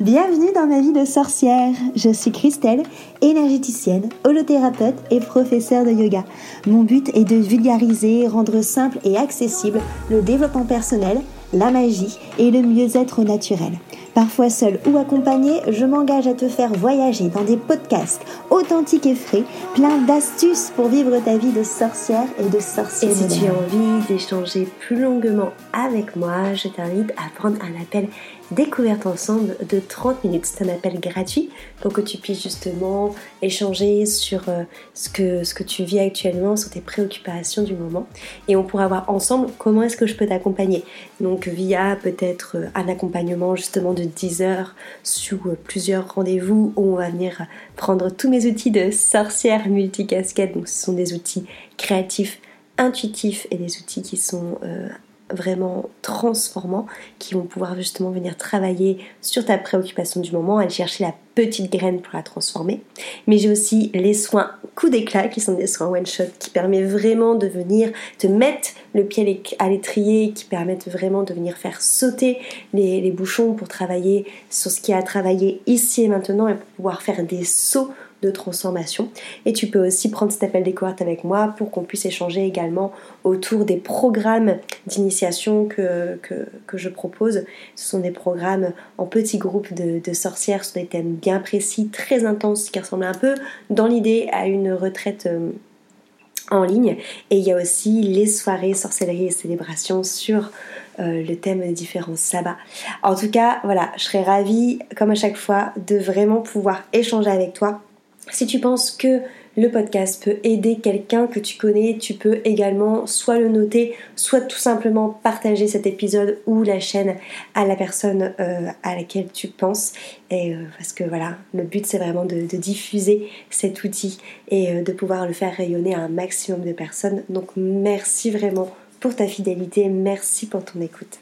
Bienvenue dans ma vie de sorcière. Je suis Christelle, énergéticienne, holothérapeute et professeure de yoga. Mon but est de vulgariser, rendre simple et accessible le développement personnel, la magie et le mieux-être naturel. Parfois seul ou accompagné, je m'engage à te faire voyager dans des podcasts authentiques et frais, plein d'astuces pour vivre ta vie de sorcière et de sorcière. Et si tu as envie d'échanger plus longuement avec moi, je t'invite à prendre un appel découverte ensemble de 30 minutes. C'est un appel gratuit pour que tu puisses justement échanger sur euh, ce que, ce que tu vis actuellement, sur tes préoccupations du moment. Et on pourra voir ensemble comment est-ce que je peux t'accompagner. Donc via peut-être euh, un accompagnement justement de 10 heures sous euh, plusieurs rendez-vous où on va venir prendre tous mes outils de sorcière multicasquette. Donc ce sont des outils créatifs intuitifs et des outils qui sont vraiment transformants qui vont pouvoir justement venir travailler sur ta préoccupation du moment, aller chercher la petite graine pour la transformer. Mais j'ai aussi les soins coup d'éclat qui sont des soins one shot qui permettent vraiment de venir te mettre le pied à l'étrier, qui permettent vraiment de venir faire sauter les, bouchons pour travailler sur ce qui a travaillé ici et maintenant et pour pouvoir faire des sauts de transformation. Et tu peux aussi prendre cet appel découverte avec moi pour qu'on puisse échanger également autour des programmes d'initiation que, je propose. Ce sont des programmes en petits groupes de, sorcières sur des thèmes bien précis, très intenses, qui ressemblent un peu dans l'idée à une retraite. Euh, en ligne et il y a aussi les soirées sorcellerie et célébration sur euh, le thème des différents sabbats. En tout cas, voilà, je serais ravie, comme à chaque fois, de vraiment pouvoir échanger avec toi si tu penses que le podcast peut aider quelqu'un que tu connais, tu peux également soit le noter, soit tout simplement partager cet épisode ou la chaîne à la personne euh, à laquelle tu penses. Euh, parce que voilà, le but c'est vraiment de, diffuser cet outil et euh, de pouvoir le faire rayonner à un maximum de personnes. Donc merci vraiment pour ta fidélité, merci pour ton écoute.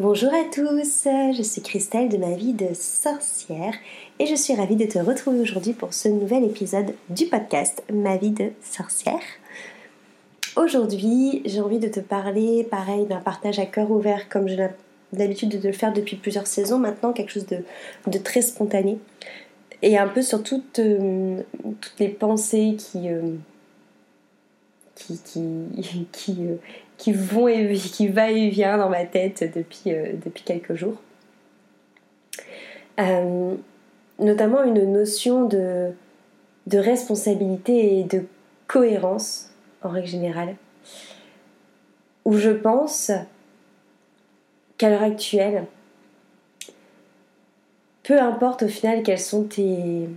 Bonjour à tous, je suis Christelle de ma vie de sorcière et je suis ravie de te retrouver aujourd'hui pour ce nouvel épisode du podcast Ma vie de sorcière. Aujourd'hui, j'ai envie de te parler, pareil, d'un partage à cœur ouvert comme j'ai l'habitude de le faire depuis plusieurs saisons maintenant, quelque chose de, très spontané. Et un peu sur toutes, euh, les pensées qui, euh, qui, euh, qui, vont et qui va et vient dans ma tête depuis, depuis quelques jours. Notamment une notion de, de responsabilité et de cohérence en règle générale, où je pense qu'à l'heure actuelle, peu importe au final quels sont tes,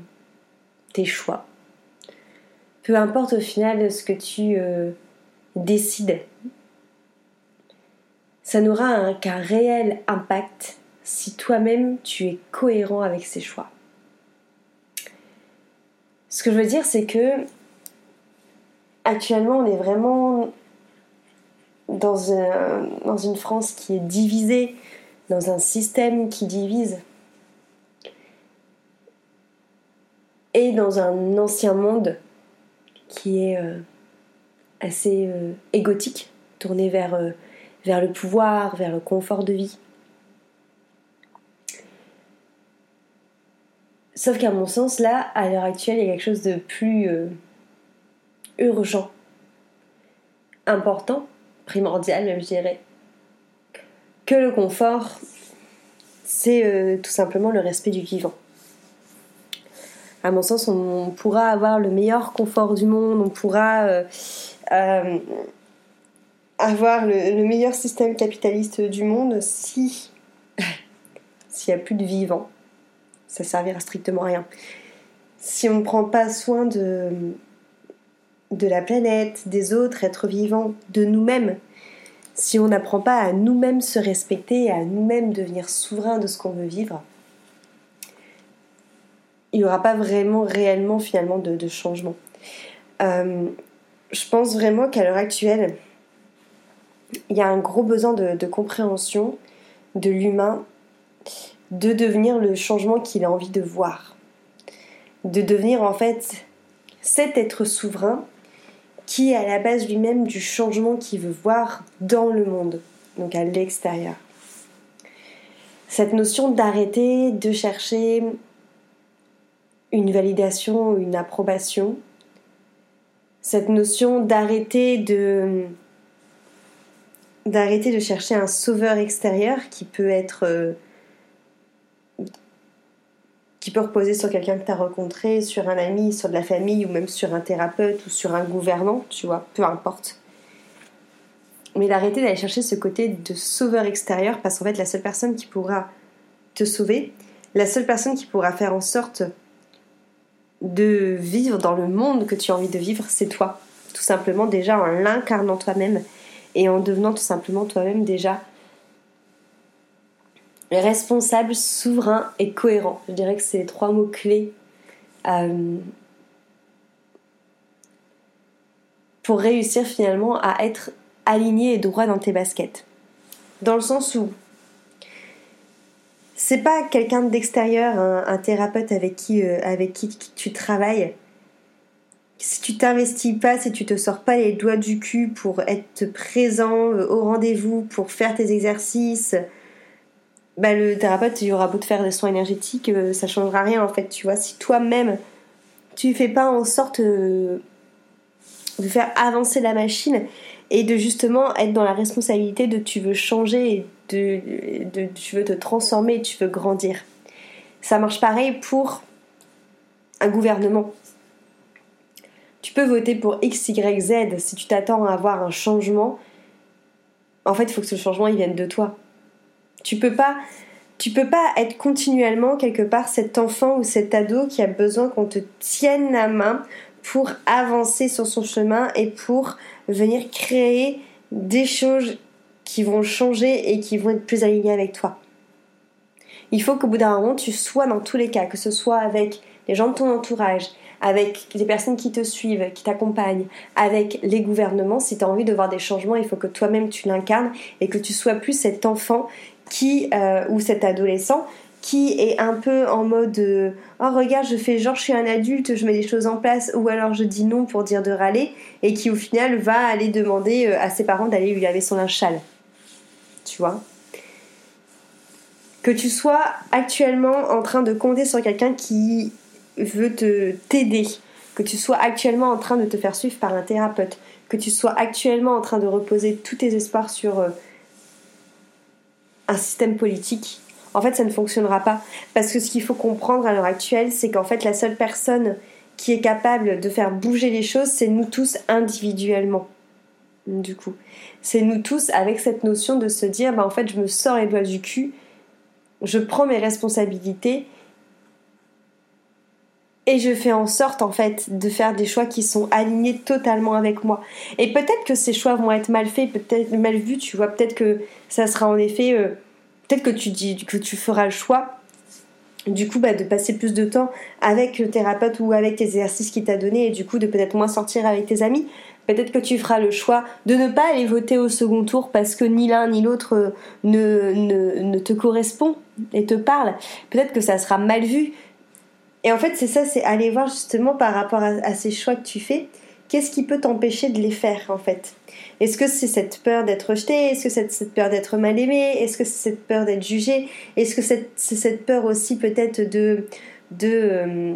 tes choix, peu importe au final ce que tu euh, décides, ça n'aura qu'un réel impact si toi-même tu es cohérent avec ces choix. Ce que je veux dire, c'est que actuellement, on est vraiment dans, une France qui est divisée, dans un système qui divise, et dans un ancien monde qui est euh, assez euh, égotique, tourné vers, euh, vers le pouvoir, vers le confort de vie. Sauf qu'à mon sens, là, à l'heure actuelle, il y a quelque chose de plus euh, urgent, important, primordial même, je dirais, que le confort, c'est euh, tout simplement le respect du vivant. À mon sens, on, pourra avoir le meilleur confort du monde, on pourra euh, avoir le, le, meilleur système capitaliste du monde si s'il n'y a plus de vivant ça servira strictement à rien. Si on ne prend pas soin de, de la planète, des autres êtres vivants, de nous-mêmes, si on n'apprend pas à nous-mêmes se respecter, à nous-mêmes devenir souverains de ce qu'on veut vivre, il n'y aura pas vraiment, réellement, finalement, de, changement. Euh, je pense vraiment qu'à l'heure actuelle, il y a un gros besoin de compréhension de l'humain de devenir le changement qu'il a envie de voir. De devenir en fait cet être souverain qui est à la base lui-même du changement qu'il veut voir dans le monde, donc à l'extérieur. Cette notion d'arrêter de chercher une validation, une approbation. Cette notion d'arrêter de d'arrêter de chercher un sauveur extérieur qui peut être euh, qui peut reposer sur quelqu'un que tu as rencontré, sur un ami, sur de la famille ou même sur un thérapeute ou sur un gouvernant, tu vois, peu importe. Mais d'arrêter d'aller chercher ce côté de sauveur extérieur parce qu'en fait la seule personne qui pourra te sauver, la seule personne qui pourra faire en sorte de vivre dans le monde que tu as envie de vivre, c'est toi. Tout simplement déjà en l'incarnant toi-même et en devenant tout simplement toi-même déjà responsable, souverain et cohérent. Je dirais que c'est les trois mots clés euh, pour réussir finalement à être aligné et droit dans tes baskets. Dans le sens où c'est pas quelqu'un d'extérieur, un, thérapeute euh, avec qui tu travailles si tu t'investis pas, si tu te sors pas les doigts du cul pour être présent euh, au rendez-vous, pour faire tes exercices, bah le thérapeute il aura beau te faire des soins énergétiques, euh, ça changera rien en fait, tu vois. Si toi-même tu fais pas en sorte euh, de faire avancer la machine et de justement être dans la responsabilité de tu veux changer, de, de tu veux te transformer, tu veux grandir. Ça marche pareil pour un gouvernement tu peux voter pour X, Y, Z si tu t'attends à avoir un changement. En fait, il faut que ce changement il vienne de toi. Tu peux pas tu peux pas être continuellement quelque part cet enfant ou cet ado qui a besoin qu'on te tienne la main pour avancer sur son chemin et pour venir créer des choses qui vont changer et qui vont être plus alignées avec toi. Il faut qu'au bout d'un moment, tu sois dans tous les cas, que ce soit avec les gens de ton entourage, avec les personnes qui te suivent, qui t'accompagnent, avec les gouvernements. Si tu as envie de voir des changements, il faut que toi-même tu l'incarnes et que tu sois plus cet enfant qui euh, ou cet adolescent qui est un peu en mode euh, oh regarde je fais genre je suis un adulte je mets des choses en place ou alors je dis non pour dire de râler et qui au final va aller demander euh, à ses parents d'aller lui laver son linge sale tu vois? Que tu sois actuellement en train de compter sur quelqu'un qui veut te t'aider, que tu sois actuellement en train de te faire suivre par un thérapeute, que tu sois actuellement en train de reposer tous tes espoirs sur euh, un système politique, en fait ça ne fonctionnera pas. Parce que ce qu'il faut comprendre à l'heure actuelle, c'est qu'en fait la seule personne qui est capable de faire bouger les choses, c'est nous tous individuellement. Du coup, c'est nous tous avec cette notion de se dire, bah en fait je me sors les doigts du cul, je prends mes responsabilités et je fais en sorte en fait de faire des choix qui sont alignés totalement avec moi. Et peut-être que ces choix vont être mal faits, peut-être mal vus, tu vois, peut-être que ça sera en effet euh, peut-être que tu dis que tu feras le choix du coup bah, de passer plus de temps avec le thérapeute ou avec tes exercices qu'il t'a donné et du coup de peut-être moins sortir avec tes amis. Peut-être que tu feras le choix de ne pas aller voter au second tour parce que ni l'un ni l'autre euh, ne, ne, ne, te correspond et te parle. Peut-être que ça sera mal vu. Et en fait, c'est ça, c'est aller voir justement par rapport à, ces choix que tu fais, qu'est-ce qui peut t'empêcher de les faire en fait? Est-ce que c'est cette peur d'être rejeté? Est-ce que c'est cette peur d'être mal aimé? Est-ce que c'est cette peur d'être jugé? Est-ce que c'est cette peur aussi peut-être de de euh,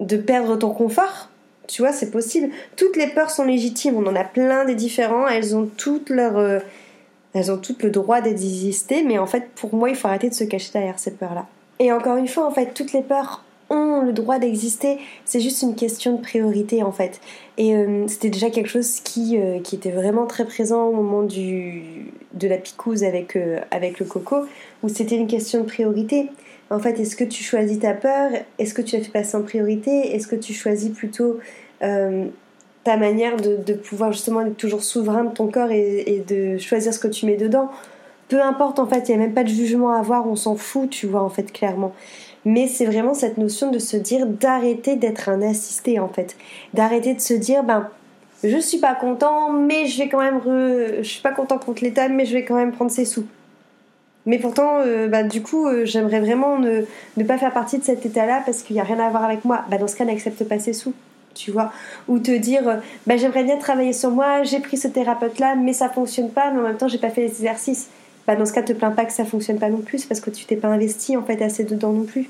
de perdre ton confort? Tu vois, c'est possible. Toutes les peurs sont légitimes. On en a plein des différents. Elles ont toutes leur euh, elles ont toutes le droit d'exister, mais en fait, pour moi, il faut arrêter de se cacher derrière cette peur-là. Et encore une fois, en fait, toutes les peurs ont le droit d'exister, c'est juste une question de priorité en fait. Et euh, c'était déjà quelque chose qui, euh, qui était vraiment très présent au moment de la picouse avec, euh, avec le coco, où c'était une question de priorité. En fait, est-ce que tu choisis ta peur? Est-ce que tu la fais passer en priorité? Est-ce que tu choisis plutôt ta manière de, pouvoir justement être toujours souverain de ton corps et, de choisir ce que tu mets dedans. Peu importe en fait, il n'y a même pas de jugement à avoir, on s'en fout, tu vois en fait clairement. Mais c'est vraiment cette notion de se dire d'arrêter d'être un assisté en fait, d'arrêter de se dire ben je suis pas content, mais je vais quand même je suis pas content contre l'État, mais je vais quand même prendre ses sous. Mais pourtant, bah, du coup, euh, j'aimerais vraiment ne, ne, pas faire partie de cet état-là parce qu'il n'y a rien à voir avec moi. Bah, dans ce cas, n'accepte pas ses sous tu vois, ou te dire, bah, j'aimerais bien travailler sur moi, j'ai pris ce thérapeute là, mais ça fonctionne pas, mais en même temps j'ai pas fait les exercices. bah dans ce cas, te plains pas que ça fonctionne pas non plus, parce que tu t'es pas investi en fait assez dedans non plus.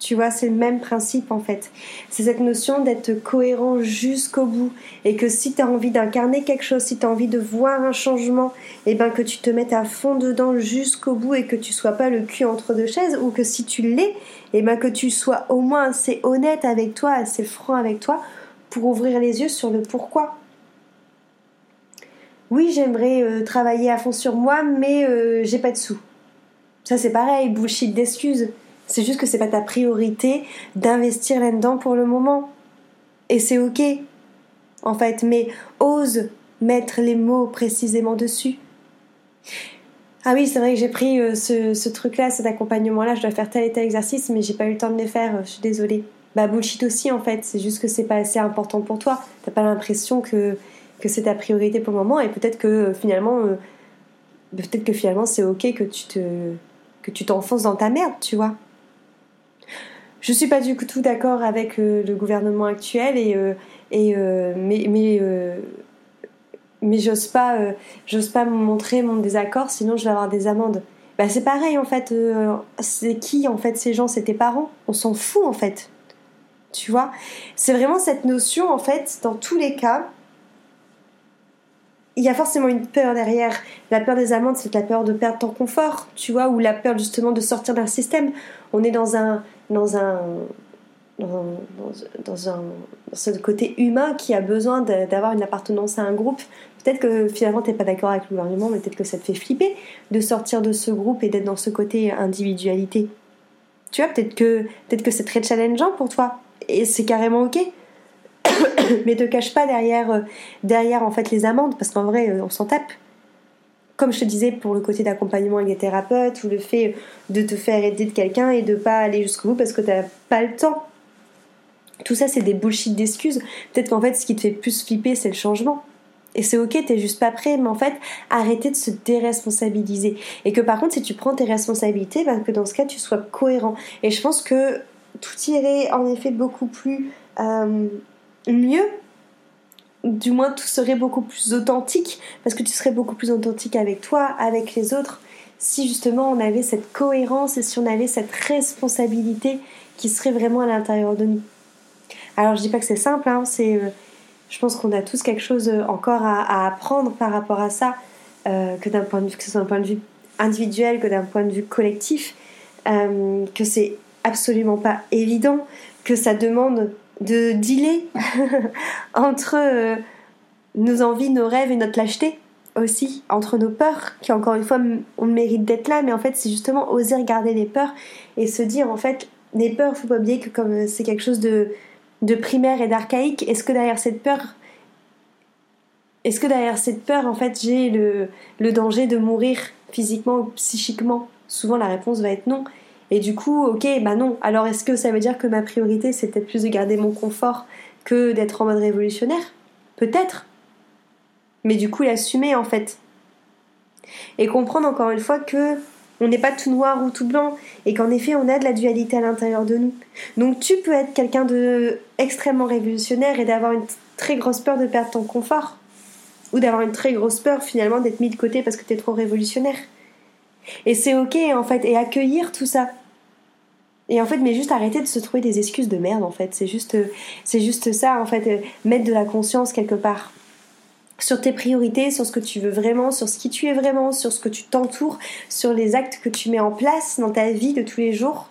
Tu vois, c'est le même principe en fait. C'est cette notion d'être cohérent jusqu'au bout. Et que si tu as envie d'incarner quelque chose, si tu as envie de voir un changement, et eh ben que tu te mettes à fond dedans jusqu'au bout et que tu sois pas le cul entre deux chaises, ou que si tu l'es, et eh ben que tu sois au moins assez honnête avec toi, assez franc avec toi, pour ouvrir les yeux sur le pourquoi. Oui, j'aimerais euh, travailler à fond sur moi, mais euh, j'ai pas de sous. Ça c'est pareil, bullshit d'excuses. C'est juste que c'est pas ta priorité d'investir là-dedans pour le moment. Et c'est ok, en fait, mais ose mettre les mots précisément dessus. Ah oui, c'est vrai que j'ai pris euh, ce, truc-là, cet accompagnement-là, je dois faire tel et tel exercice, mais j'ai pas eu le temps de les faire, je suis désolée. Bah bullshit aussi en fait, c'est juste que c'est pas assez important pour toi. T'as pas l'impression que, c'est ta priorité pour le moment et peut-être que euh, finalement, euh, peut-être que finalement c'est ok que tu que tu t'enfonces dans ta merde, tu vois. Je suis pas du tout d'accord avec euh, le gouvernement actuel et, euh, euh, mais mais, mais j'ose pas j'ose pas montrer mon désaccord sinon je vais avoir des amendes. Bah c'est pareil en fait c'est qui en fait ces gens? C'est tes parents? On s'en fout en fait tu vois? C'est vraiment cette notion en fait dans tous les cas il y a forcément une peur derrière. La peur des amendes, c'est la peur de perdre ton confort, tu vois, ou la peur justement de sortir d'un système. On est dans un, dans un, dans, dans, un, ce côté humain qui a besoin d'avoir une appartenance à un groupe. Peut-être que finalement tu n'es pas d'accord avec le gouvernement, mais peut-être que ça te fait flipper de sortir de ce groupe et d'être dans ce côté individualité. Tu vois, peut-être que, peut que c'est très challengeant pour toi et c'est carrément ok. mais te cache pas derrière, euh, derrière en fait les amendes parce qu'en vrai euh, on s'en tape comme je te disais pour le côté d'accompagnement avec des thérapeutes ou le fait de te faire aider de quelqu'un et de pas aller jusqu'au bout parce que t'as pas le temps. Tout ça, c'est des bullshit d'excuses. Peut-être qu'en fait, ce qui te fait plus flipper, c'est le changement. Et c'est ok, t'es juste pas prêt, mais en fait, arrêtez de se déresponsabiliser. Et que par contre, si tu prends tes responsabilités, ben, que dans ce cas, tu sois cohérent. Et je pense que tout irait en effet beaucoup plus euh, mieux du moins tout serait beaucoup plus authentique, parce que tu serais beaucoup plus authentique avec toi, avec les autres, si justement on avait cette cohérence et si on avait cette responsabilité qui serait vraiment à l'intérieur de nous. Alors je dis pas que c'est simple, hein, c'est, euh, je pense qu'on a tous quelque chose euh, encore à, apprendre par rapport à ça, euh, que d'un point de vue, que ce soit d'un point de vue individuel, que d'un point de vue collectif, que c'est absolument pas évident, que ça demande de dealer entre euh, nos envies, nos rêves et notre lâcheté aussi, entre nos peurs, qui encore une fois, on mérite d'être là, mais en fait, c'est justement oser regarder les peurs et se dire, en fait, les peurs, faut pas oublier que comme euh, c'est quelque chose de, de primaire et d'archaïque, est-ce que derrière cette peur, est-ce que derrière cette peur, en fait, j'ai le, le danger de mourir physiquement ou psychiquement? Souvent, la réponse va être non. Et du coup, ok, bah non. Alors est-ce que ça veut dire que ma priorité, c'est peut-être plus de garder mon confort que d'être en mode révolutionnaire? Peut-être. Mais du coup, l'assumer en fait. Et comprendre encore une fois que on n'est pas tout noir ou tout blanc et qu'en effet on a de la dualité à l'intérieur de nous. Donc tu peux être quelqu'un de extrêmement révolutionnaire et d'avoir une très grosse peur de perdre ton confort ou d'avoir une très grosse peur finalement d'être mis de côté parce que tu es trop révolutionnaire. Et c'est ok en fait, et accueillir tout ça. Et en fait, mais juste arrêter de se trouver des excuses de merde en fait. C'est juste, c'est juste ça en fait, mettre de la conscience quelque part sur tes priorités, sur ce que tu veux vraiment, sur ce qui tu es vraiment, sur ce que tu t'entoures, sur les actes que tu mets en place dans ta vie de tous les jours.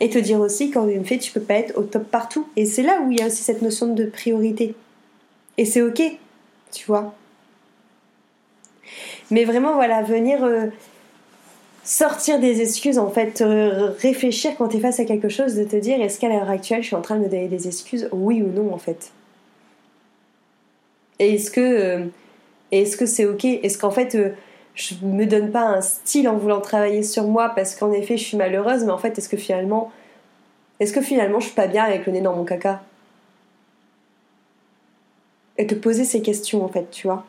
Et te dire aussi qu'en fait, tu peux pas être au top partout. Et c'est là où il y a aussi cette notion de priorité. Et c'est ok, tu vois. Mais vraiment, voilà, venir euh, sortir des excuses, en fait, réfléchir quand tu es face à quelque chose, de te dire est-ce qu'à l'heure actuelle, je suis en train de me donner des excuses, oui ou non, en fait? Et est-ce que euh, que c'est ok? Est-ce qu'en fait, euh, je me donne pas un style en voulant travailler sur moi parce qu'en effet, je suis malheureuse, mais en fait, est-ce que finalement, est-ce que finalement, je suis pas bien avec le nez dans mon caca? Et te poser ces questions, en fait, tu vois?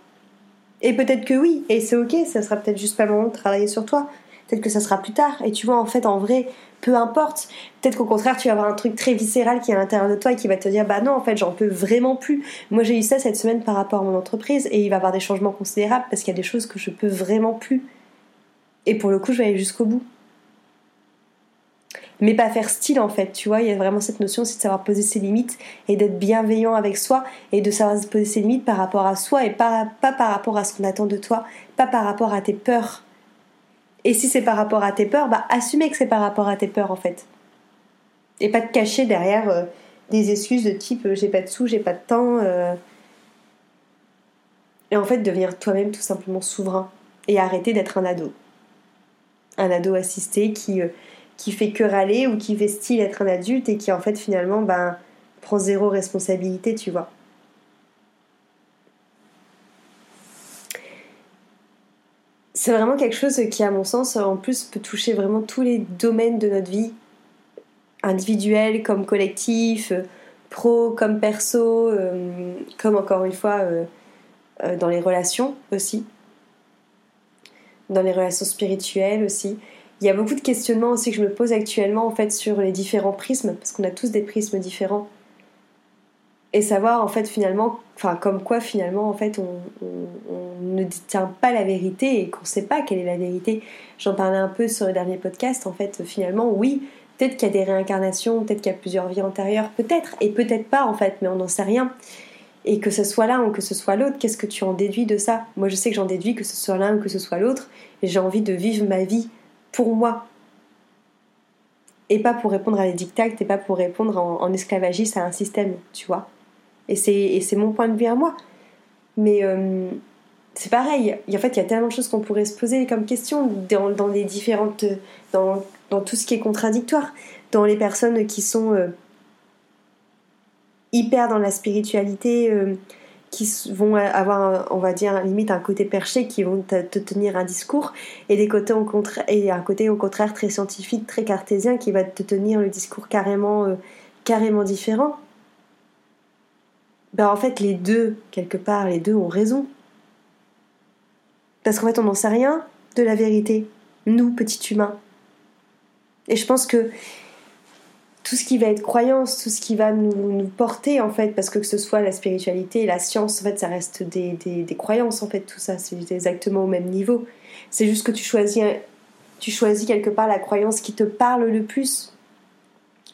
Et peut-être que oui, et c'est ok, ça sera peut-être juste pas le moment de travailler sur toi. Peut-être que ça sera plus tard. Et tu vois, en fait, en vrai, peu importe. Peut-être qu'au contraire, tu vas avoir un truc très viscéral qui est à l'intérieur de toi et qui va te dire bah non, en fait, j'en peux vraiment plus. Moi, j'ai eu ça cette semaine par rapport à mon entreprise et il va y avoir des changements considérables parce qu'il y a des choses que je peux vraiment plus. Et pour le coup, je vais aller jusqu'au bout. Mais pas faire style en fait, tu vois, il y a vraiment cette notion aussi de savoir poser ses limites et d'être bienveillant avec soi et de savoir poser ses limites par rapport à soi et pas, pas par rapport à ce qu'on attend de toi, pas par rapport à tes peurs et si c'est par rapport à tes peurs, bah assumer que c'est par rapport à tes peurs en fait. Et pas te cacher derrière euh, des excuses de type euh, j'ai pas de sous, j'ai pas de temps. Euh. Et en fait devenir toi-même tout simplement souverain et arrêter d'être un ado. Un ado assisté qui, fait que râler ou qui fait style être un adulte et qui en fait finalement ben, prend zéro responsabilité, tu vois. C'est vraiment quelque chose qui, à mon sens, en plus peut toucher vraiment tous les domaines de notre vie, individuel comme collectif, euh, pro comme perso, euh, comme encore une fois euh, dans les relations aussi, dans les relations spirituelles aussi. Il y a beaucoup de questionnements aussi que je me pose actuellement en fait sur les différents prismes, parce qu'on a tous des prismes différents et savoir en fait finalement, enfin comme quoi finalement en fait on, ne détient pas la vérité et qu'on ne sait pas quelle est la vérité. J'en parlais un peu sur le dernier podcast, en fait finalement oui, peut-être qu'il y a des réincarnations, peut-être qu'il y a plusieurs vies antérieures, peut-être, et peut-être pas en fait, mais on n'en sait rien. Et que ce soit l'un ou que ce soit l'autre, qu'est-ce que tu en déduis de ça? Moi je sais que j'en déduis que ce soit l'un ou que ce soit l'autre, et j'ai envie de vivre ma vie pour moi, et pas pour répondre à des dictates et pas pour répondre en, en esclavagiste à un système, tu vois. Et c'est mon point de vue à moi. Mais euh, c'est pareil. En fait, il y a tellement de choses qu'on pourrait se poser comme question dans, les différentes. Dans, tout ce qui est contradictoire. Dans les personnes qui sont euh, hyper dans la spiritualité. Euh, qui vont avoir, on va dire, limite un côté perché, qui vont te, tenir un discours, et, des côtés au et un côté au contraire très scientifique, très cartésien, qui va te tenir le discours carrément, carrément différent ben en fait les deux, quelque part, les deux ont raison. Parce qu'en fait on n'en sait rien de la vérité, nous, petits humains. Et je pense que tout ce qui va être croyance, tout ce qui va nous, porter en fait, parce que que ce soit la spiritualité, la science, en fait ça reste des, des croyances en fait, tout ça, c'est exactement au même niveau. C'est juste que tu choisis, tu choisis quelque part la croyance qui te parle le plus,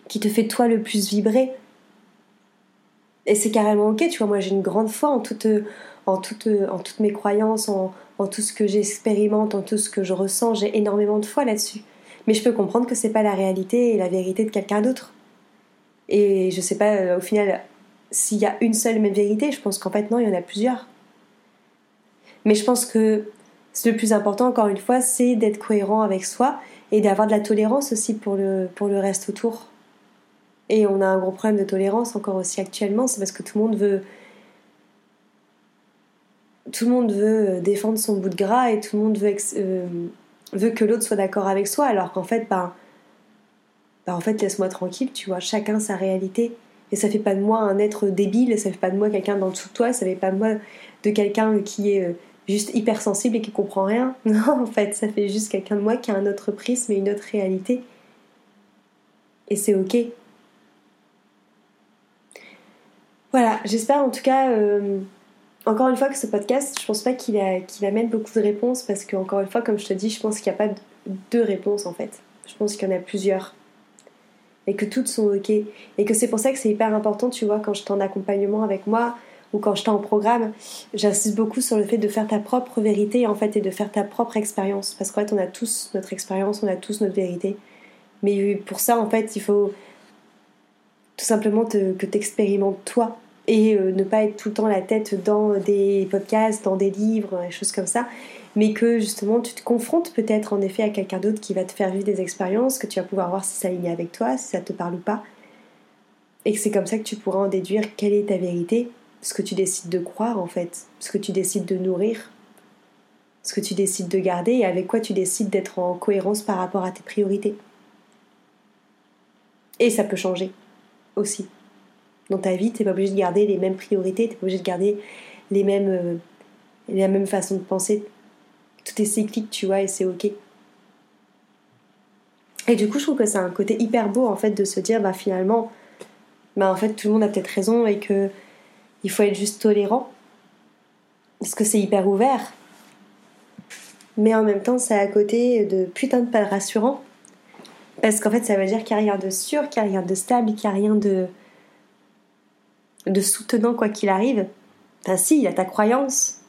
qui te fait toi le plus vibrer et c'est carrément ok, tu vois, moi j'ai une grande foi en, toute, en, toute, en toutes mes croyances, en, en tout ce que j'expérimente, en tout ce que je ressens, j'ai énormément de foi là-dessus. Mais je peux comprendre que c'est pas la réalité et la vérité de quelqu'un d'autre. Et je sais pas, euh, au final, s'il y a une seule même vérité, je pense qu'en fait non, il y en a plusieurs. Mais je pense que le plus important, encore une fois, c'est d'être cohérent avec soi et d'avoir de la tolérance aussi pour le, pour le reste autour. Et on a un gros problème de tolérance encore aussi actuellement, c'est parce que tout le monde veut tout le monde veut défendre son bout de gras et tout le monde veut, euh, veut que l'autre soit d'accord avec soi, alors qu'en fait, ben, ben en fait, laisse-moi tranquille, tu vois, chacun sa réalité. Et ça fait pas de moi un être débile, ça fait pas de moi quelqu'un dans dessous de toi, ça fait pas de moi de quelqu'un qui est euh, juste hypersensible et qui comprend rien. Non, en fait, ça fait juste quelqu'un de moi qui a un autre prisme et une autre réalité. Et c'est ok. Voilà, j'espère en tout cas, euh, encore une fois, que ce podcast, je pense pas qu'il amène beaucoup de réponses parce que, encore une fois, comme je te dis, je pense qu'il n'y a pas deux réponses en fait. Je pense qu'il y en a plusieurs. Et que toutes sont ok. Et que c'est pour ça que c'est hyper important, tu vois, quand je t'en accompagnement avec moi ou quand je t'en programme, j'insiste beaucoup sur le fait de faire ta propre vérité en fait et de faire ta propre expérience. Parce qu'en fait, on a tous notre expérience, on a tous notre vérité. Mais pour ça, en fait, il faut tout simplement que tu expérimentes toi et euh, ne pas être tout le temps la tête dans des podcasts, dans des livres, des choses comme ça, mais que justement tu te confrontes peut-être en effet à quelqu'un d'autre qui va te faire vivre des expériences, que tu vas pouvoir voir si ça aligne avec toi, si ça te parle ou pas, et que c'est comme ça que tu pourras en déduire quelle est ta vérité, ce que tu décides de croire en fait, ce que tu décides de nourrir, ce que tu décides de garder et avec quoi tu décides d'être en cohérence par rapport à tes priorités. Et ça peut changer aussi dans ta vie. Tu n'es pas obligé de garder les mêmes priorités, tu n'es pas obligé de garder les mêmes, euh, la même façon de penser. Tout est cyclique, tu vois, et c'est ok. Et du coup, je trouve que c'est un côté hyper beau en fait de se dire bah finalement, bah en fait tout le monde a peut-être raison et que il faut être juste tolérant parce que c'est hyper ouvert. Mais en même temps, c'est à côté de putain de pas rassurant parce qu'en fait, ça veut dire qu'il n'y a rien de sûr, qu'il n'y a rien de stable, qu'il n'y a rien de de soutenant quoi qu'il arrive. Enfin si, il y a ta croyance.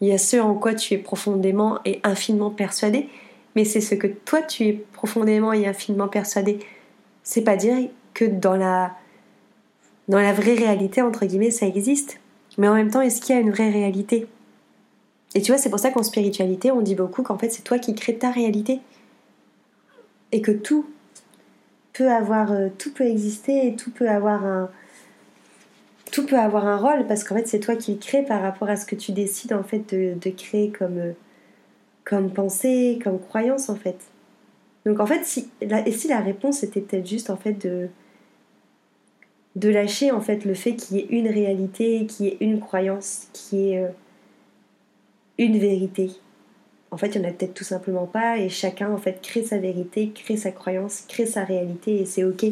Il y a ce en quoi tu es profondément et infiniment persuadé, mais c'est ce que toi tu es profondément et infiniment persuadé. C'est pas dire que dans la dans la vraie réalité entre guillemets ça existe, mais en même temps est-ce qu'il y a une vraie réalité? Et tu vois, c'est pour ça qu'en spiritualité, on dit beaucoup qu'en fait c'est toi qui crées ta réalité et que tout peut avoir euh, tout peut exister et tout peut avoir un tout peut avoir un rôle parce qu'en fait c'est toi qui le crée par rapport à ce que tu décides en fait de, créer comme euh, comme pensée, comme croyance en fait. Donc en fait, si la, et si la réponse était peut-être juste en fait de de lâcher en fait le fait qu'il y ait une réalité, qu'il y ait une croyance, qu'il y ait euh, une vérité. En fait, il n'y en a peut-être tout simplement pas et chacun en fait crée sa vérité, crée sa croyance, crée sa réalité et c'est ok.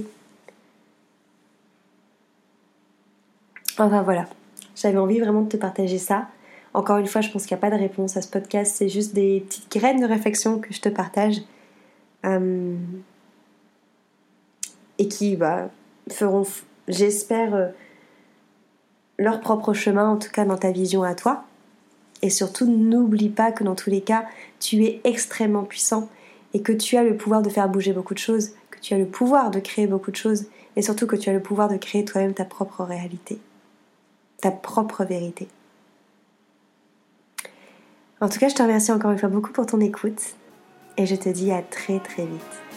Enfin voilà, j'avais envie vraiment de te partager ça. Encore une fois, je pense qu'il n'y a pas de réponse à ce podcast, c'est juste des petites graines de réflexion que je te partage euh, et qui bah, feront, j'espère, euh, leur propre chemin, en tout cas dans ta vision à toi. Et surtout, n'oublie pas que dans tous les cas, tu es extrêmement puissant et que tu as le pouvoir de faire bouger beaucoup de choses, que tu as le pouvoir de créer beaucoup de choses et surtout que tu as le pouvoir de créer toi-même ta propre réalité, ta propre vérité. En tout cas, je te remercie encore une fois beaucoup pour ton écoute et je te dis à très très vite.